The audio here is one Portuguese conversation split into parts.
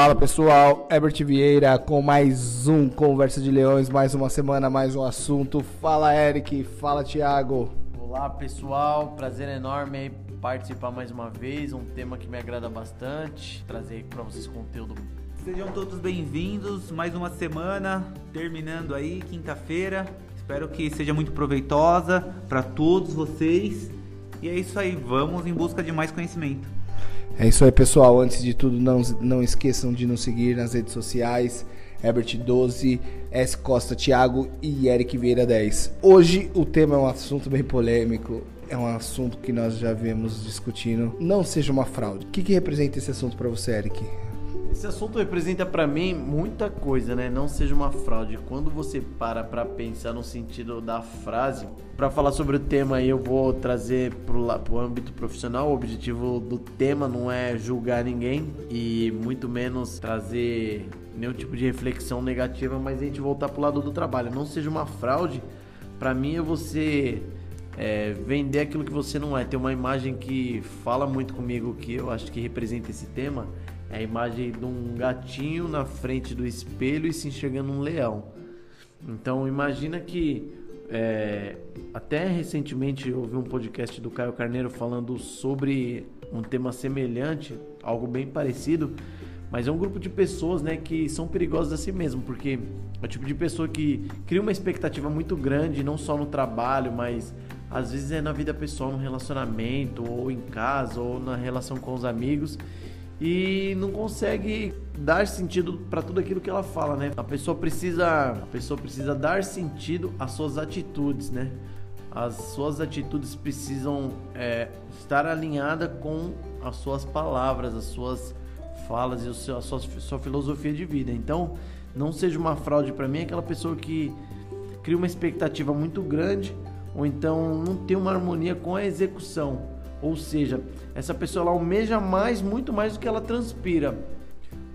Fala pessoal, Herbert Vieira com mais um Conversa de Leões, mais uma semana, mais um assunto. Fala Eric, fala Thiago. Olá pessoal, prazer enorme participar mais uma vez, um tema que me agrada bastante, trazer para vocês conteúdo. Sejam todos bem-vindos, mais uma semana, terminando aí, quinta-feira. Espero que seja muito proveitosa para todos vocês. E é isso aí, vamos em busca de mais conhecimento. É isso aí, pessoal. Antes de tudo, não, não esqueçam de nos seguir nas redes sociais. Herbert12, S. Costa Thiago e Eric Vieira 10. Hoje o tema é um assunto bem polêmico. É um assunto que nós já vemos discutindo. Não seja uma fraude. O que, que representa esse assunto para você, Eric? Esse assunto representa para mim muita coisa, né? Não seja uma fraude. Quando você para para pensar no sentido da frase, para falar sobre o tema, eu vou trazer pro, pro âmbito profissional. O objetivo do tema não é julgar ninguém e muito menos trazer nenhum tipo de reflexão negativa, mas a gente voltar pro lado do trabalho. Não seja uma fraude. Para mim é você é, vender aquilo que você não é. Tem uma imagem que fala muito comigo que eu acho que representa esse tema é a imagem de um gatinho na frente do espelho e se enxergando um leão. Então imagina que é, até recentemente ouvi um podcast do Caio Carneiro falando sobre um tema semelhante, algo bem parecido, mas é um grupo de pessoas né, que são perigosas a si mesmo, porque é o tipo de pessoa que cria uma expectativa muito grande, não só no trabalho, mas às vezes é na vida pessoal, no relacionamento, ou em casa, ou na relação com os amigos e não consegue dar sentido para tudo aquilo que ela fala, né? A pessoa precisa, a pessoa precisa dar sentido às suas atitudes, né? As suas atitudes precisam é, estar alinhada com as suas palavras, as suas falas e a sua, sua filosofia de vida. Então, não seja uma fraude para mim aquela pessoa que cria uma expectativa muito grande ou então não tem uma harmonia com a execução ou seja, essa pessoa ela almeja mais, muito mais do que ela transpira.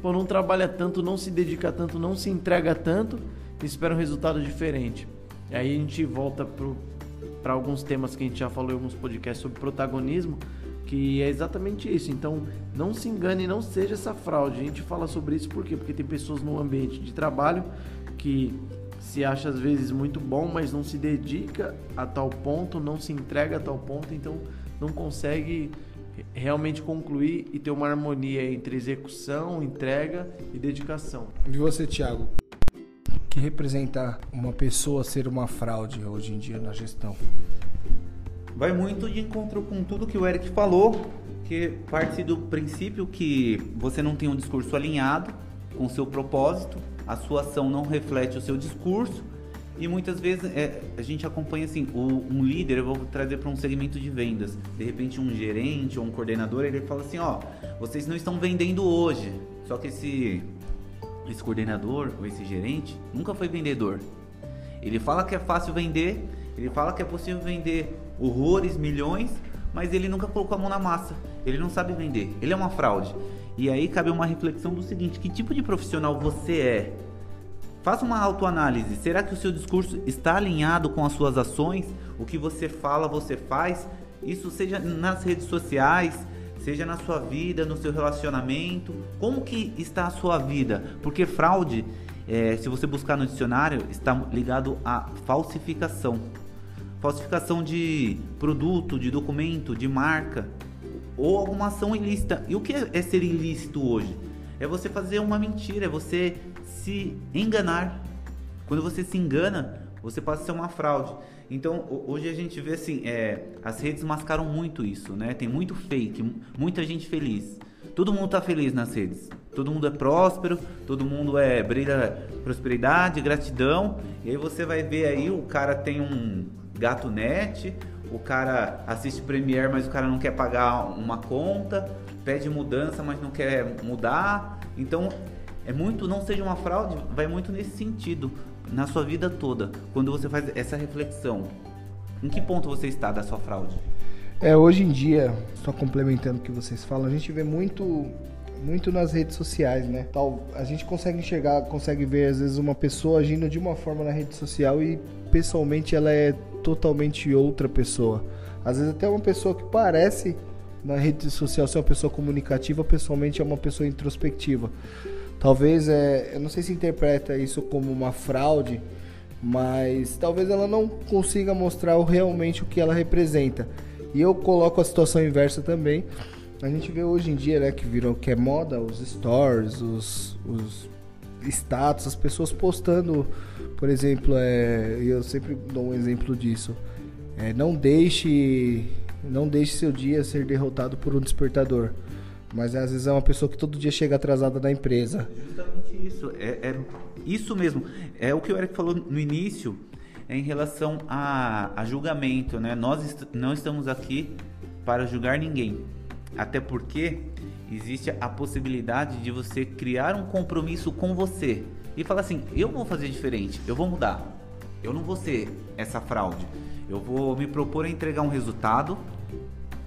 Pô, não trabalha tanto, não se dedica tanto, não se entrega tanto e espera um resultado diferente. E aí a gente volta para alguns temas que a gente já falou em alguns podcasts sobre protagonismo, que é exatamente isso. Então, não se engane, não seja essa fraude. A gente fala sobre isso por quê? Porque tem pessoas no ambiente de trabalho que se acha às vezes muito bom, mas não se dedica a tal ponto, não se entrega a tal ponto, então não consegue realmente concluir e ter uma harmonia entre execução, entrega e dedicação. E você, Thiago? que representa uma pessoa ser uma fraude hoje em dia na gestão? Vai muito de encontro com tudo que o Eric falou, que parte do princípio que você não tem um discurso alinhado com o seu propósito, a sua ação não reflete o seu discurso e muitas vezes é, a gente acompanha assim, o, um líder, eu vou trazer para um segmento de vendas. De repente um gerente ou um coordenador, ele fala assim, ó, vocês não estão vendendo hoje. Só que esse, esse coordenador ou esse gerente nunca foi vendedor. Ele fala que é fácil vender, ele fala que é possível vender horrores, milhões, mas ele nunca colocou a mão na massa. Ele não sabe vender. Ele é uma fraude. E aí cabe uma reflexão do seguinte: que tipo de profissional você é? Faça uma autoanálise. Será que o seu discurso está alinhado com as suas ações? O que você fala, você faz? Isso seja nas redes sociais, seja na sua vida, no seu relacionamento. Como que está a sua vida? Porque fraude, é, se você buscar no dicionário, está ligado à falsificação. Falsificação de produto, de documento, de marca ou alguma ação ilícita. E o que é ser ilícito hoje? É você fazer uma mentira, é você se enganar. Quando você se engana, você pode ser uma fraude. Então, hoje a gente vê assim, é, as redes mascaram muito isso, né? Tem muito fake, muita gente feliz. Todo mundo tá feliz nas redes. Todo mundo é próspero, todo mundo é brilha prosperidade, gratidão. E aí você vai ver aí o cara tem um gato net, o cara assiste Premiere, mas o cara não quer pagar uma conta, pede mudança, mas não quer mudar. Então é muito, não seja uma fraude, vai muito nesse sentido na sua vida toda, quando você faz essa reflexão. Em que ponto você está da sua fraude? É, hoje em dia, só complementando o que vocês falam, a gente vê muito muito nas redes sociais, né? Tal, a gente consegue enxergar, consegue ver às vezes uma pessoa agindo de uma forma na rede social e pessoalmente ela é totalmente outra pessoa. Às vezes até uma pessoa que parece na rede social ser uma pessoa comunicativa, pessoalmente é uma pessoa introspectiva. Talvez, é, eu não sei se interpreta isso como uma fraude, mas talvez ela não consiga mostrar realmente o que ela representa. E eu coloco a situação inversa também. A gente vê hoje em dia, né, que virou que é moda, os stories, os, os status, as pessoas postando, por exemplo, é, eu sempre dou um exemplo disso. É, não deixe não deixe seu dia ser derrotado por um despertador. Mas às vezes é uma pessoa que todo dia chega atrasada na empresa. Justamente isso. É, é isso mesmo. É o que o Eric falou no início é em relação a, a julgamento. Né? Nós est não estamos aqui para julgar ninguém. Até porque existe a possibilidade de você criar um compromisso com você e falar assim: eu vou fazer diferente, eu vou mudar. Eu não vou ser essa fraude. Eu vou me propor a entregar um resultado.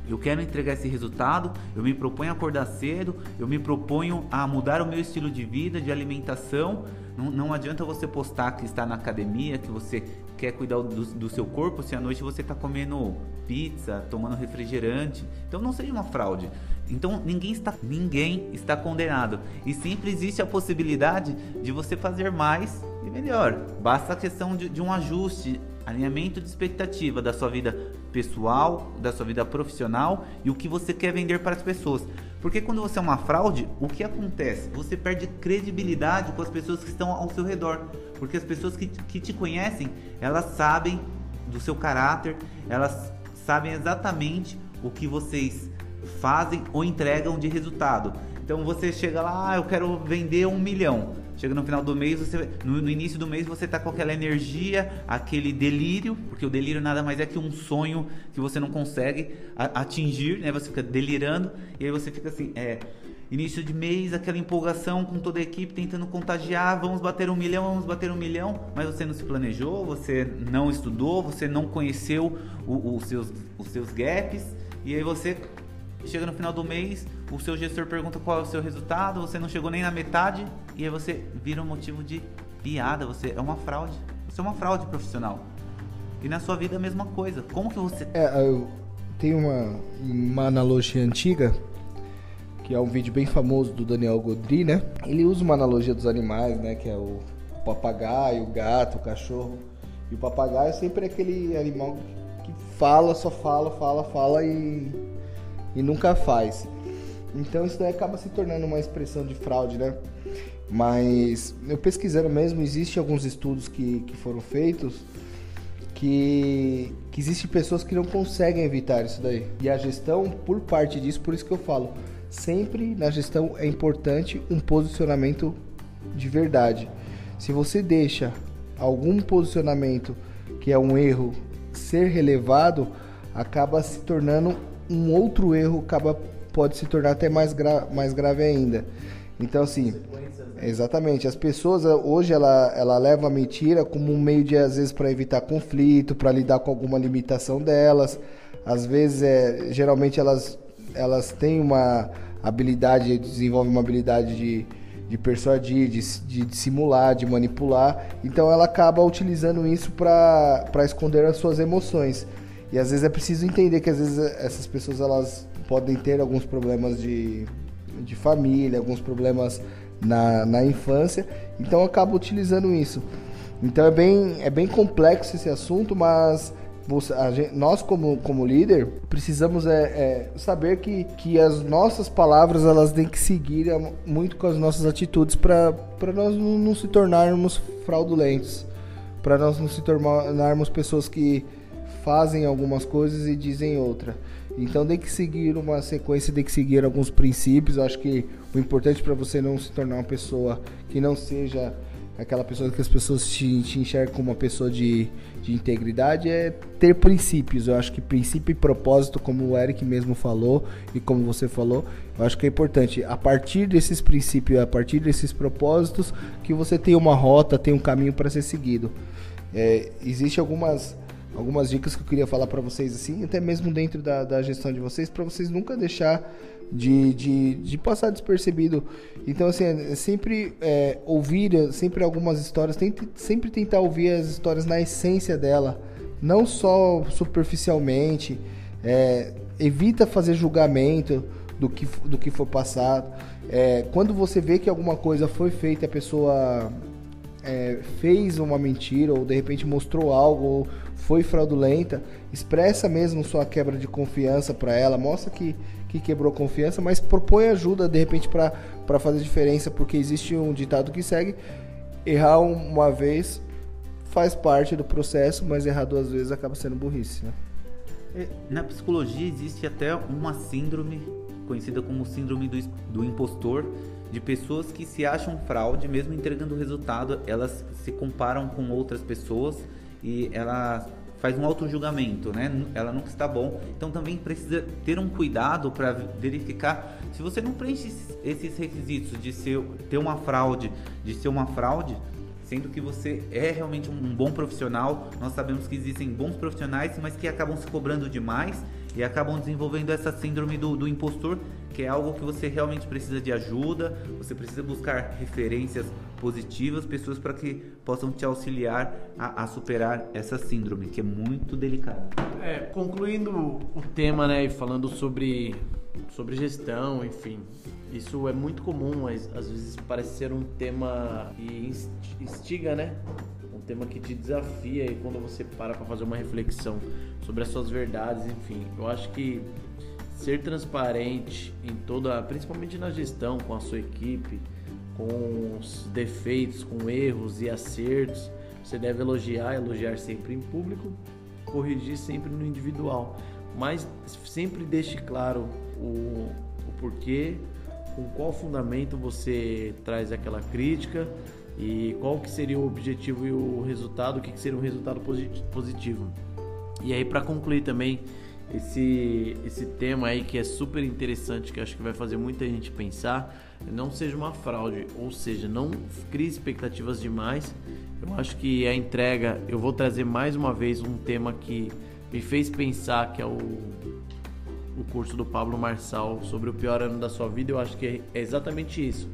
Eu quero entregar esse resultado. Eu me proponho a acordar cedo. Eu me proponho a mudar o meu estilo de vida, de alimentação. Não, não adianta você postar que está na academia, que você quer cuidar do, do seu corpo, se à noite você está comendo pizza, tomando refrigerante. Então não seja uma fraude. Então ninguém está, ninguém está condenado. E sempre existe a possibilidade de você fazer mais e melhor. Basta a questão de, de um ajuste alinhamento de expectativa da sua vida pessoal, da sua vida profissional e o que você quer vender para as pessoas. Porque quando você é uma fraude, o que acontece? Você perde credibilidade com as pessoas que estão ao seu redor. Porque as pessoas que, que te conhecem, elas sabem do seu caráter, elas sabem exatamente o que vocês fazem ou entregam de resultado. Então você chega lá, ah, eu quero vender um milhão. Chega no final do mês, você, no, no, início do mês você tá com aquela energia, aquele delírio, porque o delírio nada mais é que um sonho que você não consegue atingir, né? Você fica delirando e aí você fica assim, é, início de mês, aquela empolgação com toda a equipe tentando contagiar, vamos bater um milhão, vamos bater um milhão, mas você não se planejou, você não estudou, você não conheceu os, seus, os seus gaps e aí você chega no final do mês, o seu gestor pergunta qual é o seu resultado, você não chegou nem na metade, e aí você vira um motivo de piada, você é uma fraude. Você é uma fraude profissional. E na sua vida é a mesma coisa. Como que você. É, eu tenho uma, uma analogia antiga, que é um vídeo bem famoso do Daniel Godry, né? Ele usa uma analogia dos animais, né? Que é o papagaio, o gato, o cachorro. E o papagaio é sempre aquele animal que fala, só fala, fala, fala e e nunca faz. Então isso daí acaba se tornando uma expressão de fraude, né? Mas eu pesquisando mesmo, existem alguns estudos que, que foram feitos que, que existem pessoas que não conseguem evitar isso daí. E a gestão, por parte disso, por isso que eu falo, sempre na gestão é importante um posicionamento de verdade. Se você deixa algum posicionamento que é um erro ser relevado, acaba se tornando um outro erro acaba, pode se tornar até mais, gra, mais grave ainda. Então, assim, exatamente. As pessoas hoje ela, ela leva a mentira como um meio de, às vezes, para evitar conflito, para lidar com alguma limitação delas. Às vezes, é, geralmente, elas, elas têm uma habilidade, desenvolvem uma habilidade de, de persuadir, de, de, de simular, de manipular. Então, ela acaba utilizando isso para esconder as suas emoções. E às vezes é preciso entender que às vezes essas pessoas elas podem ter alguns problemas de, de família, alguns problemas na, na infância, então acaba utilizando isso. Então é bem, é bem complexo esse assunto, mas você, gente, nós como, como líder precisamos é, é, saber que, que as nossas palavras elas têm que seguir muito com as nossas atitudes para nós não, não se tornarmos fraudulentos, para nós não se tornarmos pessoas que fazem algumas coisas e dizem outra. Então tem que seguir uma sequência, tem que seguir alguns princípios. Eu acho que o importante para você não se tornar uma pessoa que não seja aquela pessoa que as pessoas te, te enxergam como uma pessoa de, de integridade é ter princípios. Eu acho que princípio e propósito, como o Eric mesmo falou e como você falou, eu acho que é importante. A partir desses princípios, a partir desses propósitos, que você tem uma rota, tem um caminho para ser seguido. É, Existem algumas algumas dicas que eu queria falar para vocês, assim, até mesmo dentro da, da gestão de vocês, para vocês nunca deixar de, de, de, passar despercebido. Então, assim, é sempre é, ouvir sempre algumas histórias, tente, sempre tentar ouvir as histórias na essência dela, não só superficialmente. É, evita fazer julgamento do que, do que for passado. É, quando você vê que alguma coisa foi feita, a pessoa é, fez uma mentira ou de repente mostrou algo ou foi fraudulenta, expressa mesmo sua quebra de confiança para ela, mostra que, que quebrou confiança, mas propõe ajuda de repente para fazer diferença, porque existe um ditado que segue: errar uma vez faz parte do processo, mas errar duas vezes acaba sendo burrice. Né? É, na psicologia existe até uma síndrome conhecida como síndrome do, do impostor, de pessoas que se acham fraude, mesmo entregando o resultado, elas se comparam com outras pessoas e ela faz um auto-julgamento, né? Ela nunca está bom. Então também precisa ter um cuidado para verificar se você não preenche esses requisitos de ser, ter uma fraude, de ser uma fraude, sendo que você é realmente um bom profissional. Nós sabemos que existem bons profissionais, mas que acabam se cobrando demais e acabam desenvolvendo essa síndrome do, do impostor, que é algo que você realmente precisa de ajuda, você precisa buscar referências positivas, pessoas para que possam te auxiliar a, a, superar essa síndrome, que é muito delicada. É, concluindo o tema, né, e falando sobre, sobre gestão, enfim, isso é muito comum, mas às vezes parece ser um tema que instiga, né? Um tema que te desafia e quando você para para fazer uma reflexão sobre as suas verdades, enfim. Eu acho que ser transparente em toda, principalmente na gestão com a sua equipe, com os defeitos, com erros e acertos, você deve elogiar, elogiar sempre em público, corrigir sempre no individual, mas sempre deixe claro o, o porquê, com qual fundamento você traz aquela crítica e qual que seria o objetivo e o resultado, o que, que seria um resultado positivo. E aí para concluir também esse esse tema aí que é super interessante, que acho que vai fazer muita gente pensar, não seja uma fraude, ou seja, não crie expectativas demais. Eu acho que a entrega, eu vou trazer mais uma vez um tema que me fez pensar, que é o o curso do Pablo Marçal sobre o pior ano da sua vida, eu acho que é exatamente isso.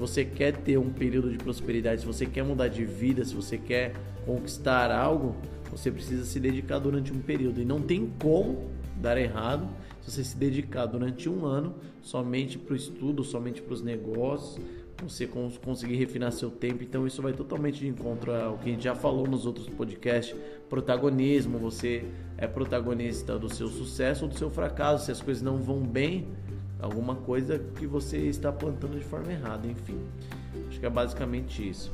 Você quer ter um período de prosperidade, se você quer mudar de vida, se você quer conquistar algo, você precisa se dedicar durante um período. E não tem como dar errado se você se dedicar durante um ano somente para o estudo, somente para os negócios, você conseguir refinar seu tempo. Então isso vai totalmente de encontro ao que a gente já falou nos outros podcasts. Protagonismo, você é protagonista do seu sucesso ou do seu fracasso. Se as coisas não vão bem, alguma coisa que você está plantando de forma errada, enfim. Acho que é basicamente isso.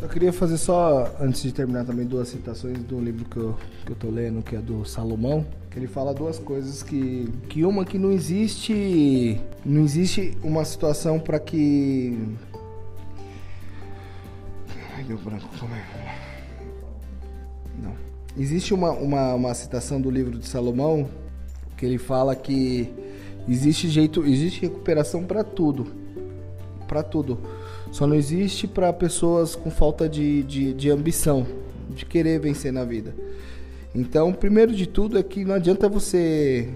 Eu queria fazer só, antes de terminar também, duas citações do livro que eu, que eu tô lendo, que é do Salomão, que ele fala duas coisas que que uma que não existe não existe uma situação para que Ai, deu branco, calma aí. Não. Existe uma, uma, uma citação do livro de Salomão que ele fala que existe jeito, existe recuperação para tudo. Para tudo só não existe para pessoas com falta de, de, de ambição, de querer vencer na vida. Então, primeiro de tudo é que não adianta você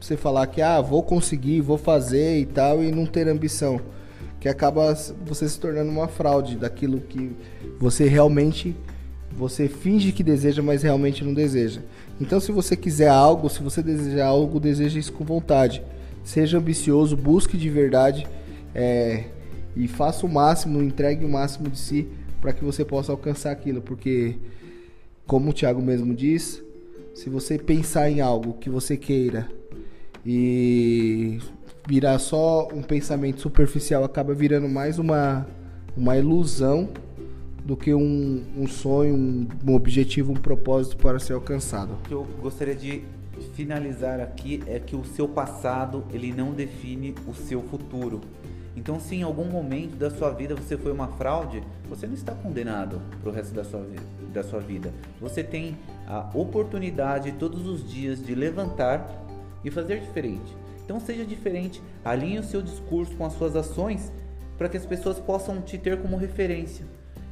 você falar que ah, vou conseguir, vou fazer e tal e não ter ambição, que acaba você se tornando uma fraude daquilo que você realmente você finge que deseja, mas realmente não deseja. Então, se você quiser algo, se você desejar algo, deseja isso com vontade. Seja ambicioso, busque de verdade é, e faça o máximo, entregue o máximo de si para que você possa alcançar aquilo, porque como o Thiago mesmo diz, se você pensar em algo que você queira e virar só um pensamento superficial, acaba virando mais uma, uma ilusão do que um, um sonho, um, um objetivo, um propósito para ser alcançado. Eu gostaria de finalizar aqui é que o seu passado ele não define o seu futuro. Então, se em algum momento da sua vida você foi uma fraude, você não está condenado para o resto da sua, da sua vida. Você tem a oportunidade todos os dias de levantar e fazer diferente. Então, seja diferente, alinhe o seu discurso com as suas ações para que as pessoas possam te ter como referência.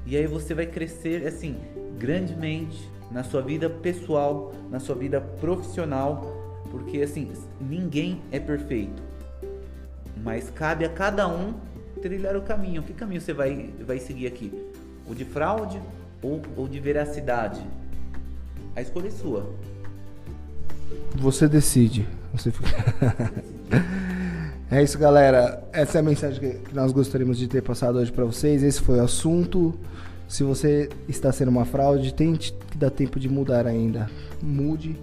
E aí você vai crescer assim grandemente na sua vida pessoal, na sua vida profissional, porque assim, ninguém é perfeito mas cabe a cada um trilhar o caminho. Que caminho você vai, vai seguir aqui? O de fraude ou o de veracidade? A escolha é sua. Você decide. Você fica... é isso, galera. Essa é a mensagem que nós gostaríamos de ter passado hoje para vocês. Esse foi o assunto. Se você está sendo uma fraude, tente que dá tempo de mudar ainda. Mude,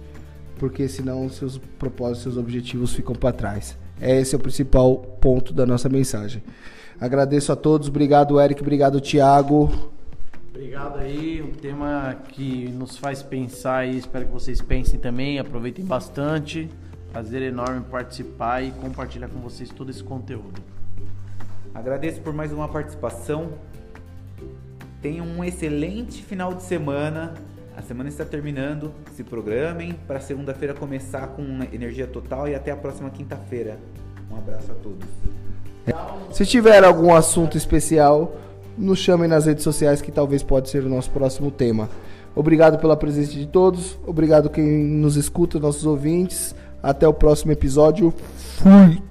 porque senão seus propósitos, seus objetivos ficam para trás. Esse é o principal ponto da nossa mensagem. Agradeço a todos. Obrigado, Eric. Obrigado, Thiago. Obrigado aí, um tema que nos faz pensar e espero que vocês pensem também, aproveitem bastante. Prazer enorme participar e compartilhar com vocês todo esse conteúdo. Agradeço por mais uma participação. Tenham um excelente final de semana. A semana está terminando. Se programem para segunda-feira começar com energia total e até a próxima quinta-feira. Um abraço a todos. Se tiver algum assunto especial, nos chamem nas redes sociais que talvez pode ser o nosso próximo tema. Obrigado pela presença de todos, obrigado quem nos escuta, nossos ouvintes. Até o próximo episódio. Fui!